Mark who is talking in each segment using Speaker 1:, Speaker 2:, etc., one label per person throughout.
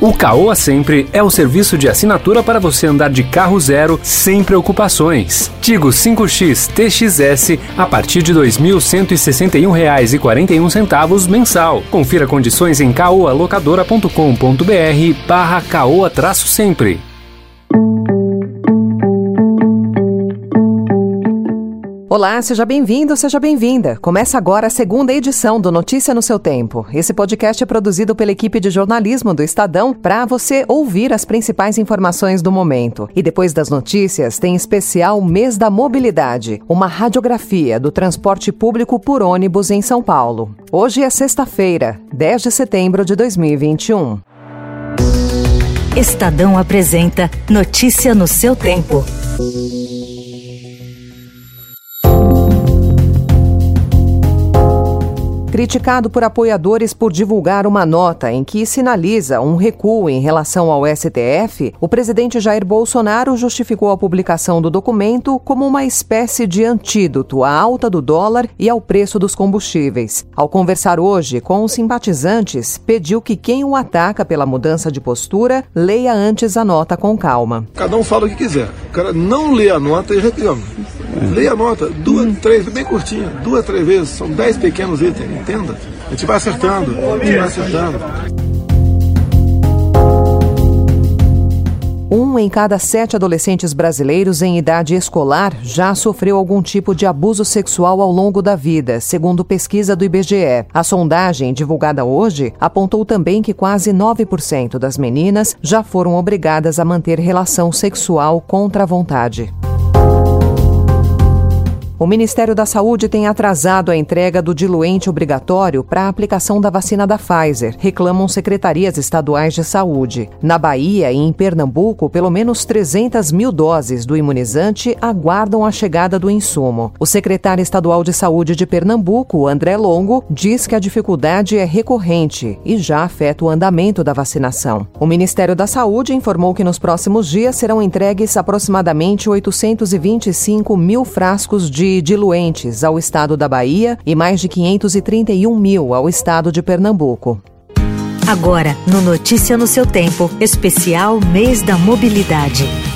Speaker 1: O Caoa Sempre é o serviço de assinatura para você andar de carro zero sem preocupações. Tigo 5X TXS a partir de R$ 2.161,41 mensal. Confira condições em caoalocadora.com.br barra caoa-sempre.
Speaker 2: Olá, seja bem-vindo, seja bem-vinda. Começa agora a segunda edição do Notícia no seu Tempo. Esse podcast é produzido pela equipe de jornalismo do Estadão para você ouvir as principais informações do momento. E depois das notícias, tem especial Mês da Mobilidade, uma radiografia do transporte público por ônibus em São Paulo. Hoje é sexta-feira, 10 de setembro de 2021.
Speaker 3: Estadão apresenta Notícia no seu tempo.
Speaker 2: Criticado por apoiadores por divulgar uma nota em que sinaliza um recuo em relação ao STF, o presidente Jair Bolsonaro justificou a publicação do documento como uma espécie de antídoto à alta do dólar e ao preço dos combustíveis. Ao conversar hoje com os simpatizantes, pediu que quem o ataca pela mudança de postura leia antes a nota com calma.
Speaker 4: Cada um fala o que quiser. O cara não lê a nota e reclama. Leia a nota, duas, três, bem curtinha, duas, três vezes, são dez pequenos itens, entenda? A gente vai acertando, a gente vai acertando.
Speaker 2: Um em cada sete adolescentes brasileiros em idade escolar já sofreu algum tipo de abuso sexual ao longo da vida, segundo pesquisa do IBGE. A sondagem, divulgada hoje, apontou também que quase 9% das meninas já foram obrigadas a manter relação sexual contra a vontade. O Ministério da Saúde tem atrasado a entrega do diluente obrigatório para a aplicação da vacina da Pfizer, reclamam secretarias estaduais de saúde. Na Bahia e em Pernambuco, pelo menos 300 mil doses do imunizante aguardam a chegada do insumo. O secretário estadual de saúde de Pernambuco, André Longo, diz que a dificuldade é recorrente e já afeta o andamento da vacinação. O Ministério da Saúde informou que nos próximos dias serão entregues aproximadamente 825 mil frascos de diluentes ao estado da Bahia e mais de 531 mil ao estado de Pernambuco.
Speaker 3: Agora, no Notícia no seu Tempo, especial Mês da Mobilidade.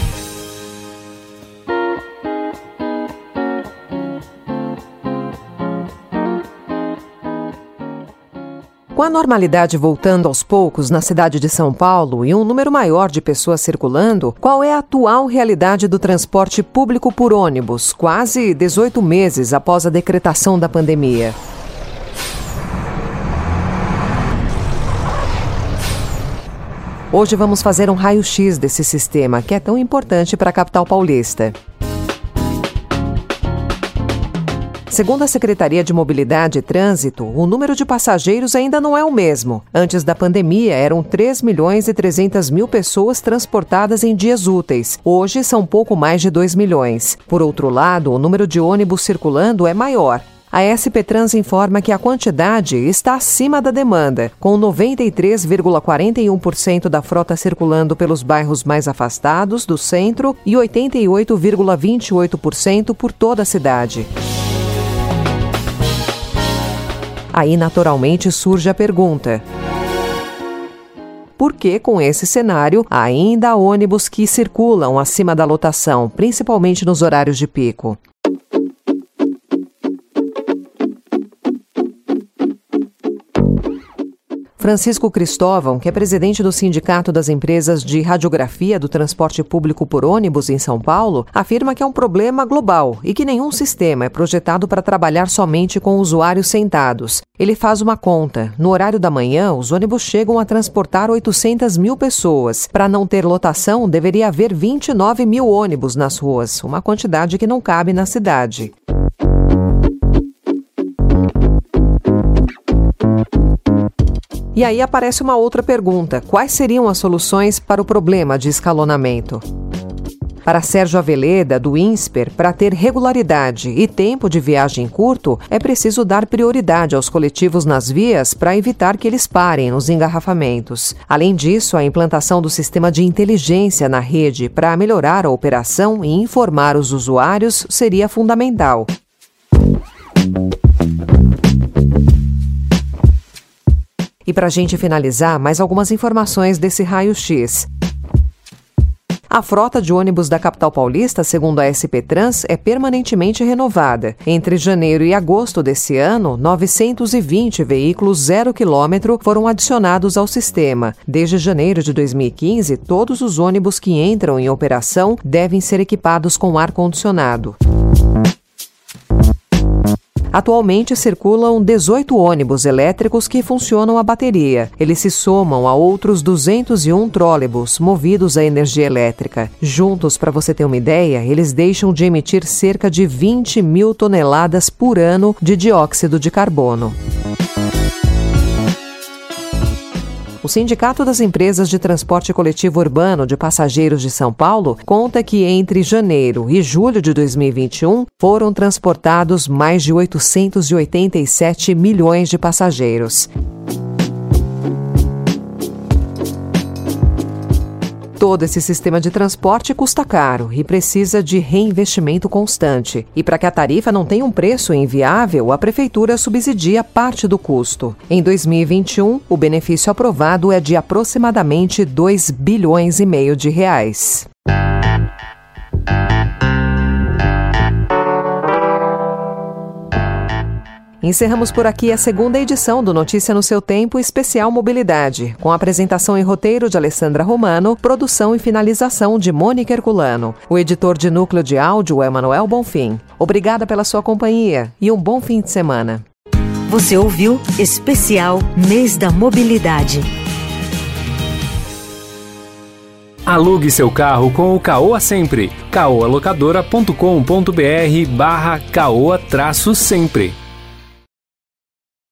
Speaker 2: Com a normalidade voltando aos poucos na cidade de São Paulo e um número maior de pessoas circulando, qual é a atual realidade do transporte público por ônibus, quase 18 meses após a decretação da pandemia? Hoje vamos fazer um raio-x desse sistema que é tão importante para a capital paulista. Segundo a Secretaria de Mobilidade e Trânsito, o número de passageiros ainda não é o mesmo. Antes da pandemia, eram 3 milhões e 300 mil pessoas transportadas em dias úteis. Hoje, são pouco mais de 2 milhões. Por outro lado, o número de ônibus circulando é maior. A SP Trans informa que a quantidade está acima da demanda, com 93,41% da frota circulando pelos bairros mais afastados do centro e 88,28% por toda a cidade. Aí, naturalmente, surge a pergunta: por que, com esse cenário, ainda há ônibus que circulam acima da lotação, principalmente nos horários de pico? Francisco Cristóvão, que é presidente do Sindicato das Empresas de Radiografia do Transporte Público por Ônibus em São Paulo, afirma que é um problema global e que nenhum sistema é projetado para trabalhar somente com usuários sentados. Ele faz uma conta. No horário da manhã, os ônibus chegam a transportar 800 mil pessoas. Para não ter lotação, deveria haver 29 mil ônibus nas ruas, uma quantidade que não cabe na cidade. E aí aparece uma outra pergunta: quais seriam as soluções para o problema de escalonamento? Para Sérgio Aveleda, do INSPER, para ter regularidade e tempo de viagem curto, é preciso dar prioridade aos coletivos nas vias para evitar que eles parem nos engarrafamentos. Além disso, a implantação do sistema de inteligência na rede para melhorar a operação e informar os usuários seria fundamental. Para a gente finalizar, mais algumas informações desse raio-x. A frota de ônibus da capital paulista, segundo a SP Trans, é permanentemente renovada. Entre janeiro e agosto desse ano, 920 veículos zero quilômetro foram adicionados ao sistema. Desde janeiro de 2015, todos os ônibus que entram em operação devem ser equipados com ar-condicionado. Atualmente circulam 18 ônibus elétricos que funcionam a bateria. Eles se somam a outros 201 trólebus movidos a energia elétrica. Juntos, para você ter uma ideia, eles deixam de emitir cerca de 20 mil toneladas por ano de dióxido de carbono. O Sindicato das Empresas de Transporte Coletivo Urbano de Passageiros de São Paulo conta que entre janeiro e julho de 2021 foram transportados mais de 887 milhões de passageiros. Todo esse sistema de transporte custa caro e precisa de reinvestimento constante. E para que a tarifa não tenha um preço inviável, a Prefeitura subsidia parte do custo. Em 2021, o benefício aprovado é de aproximadamente 2 bilhões e meio de reais. Encerramos por aqui a segunda edição do Notícia no seu Tempo Especial Mobilidade, com apresentação e roteiro de Alessandra Romano, produção e finalização de Mônica Herculano. O editor de núcleo de áudio é Manuel Bonfim. Obrigada pela sua companhia e um bom fim de semana.
Speaker 3: Você ouviu Especial Mês da Mobilidade.
Speaker 1: Alugue seu carro com o Caoa Sempre. caoalocadora.com.br barra caoa-sempre.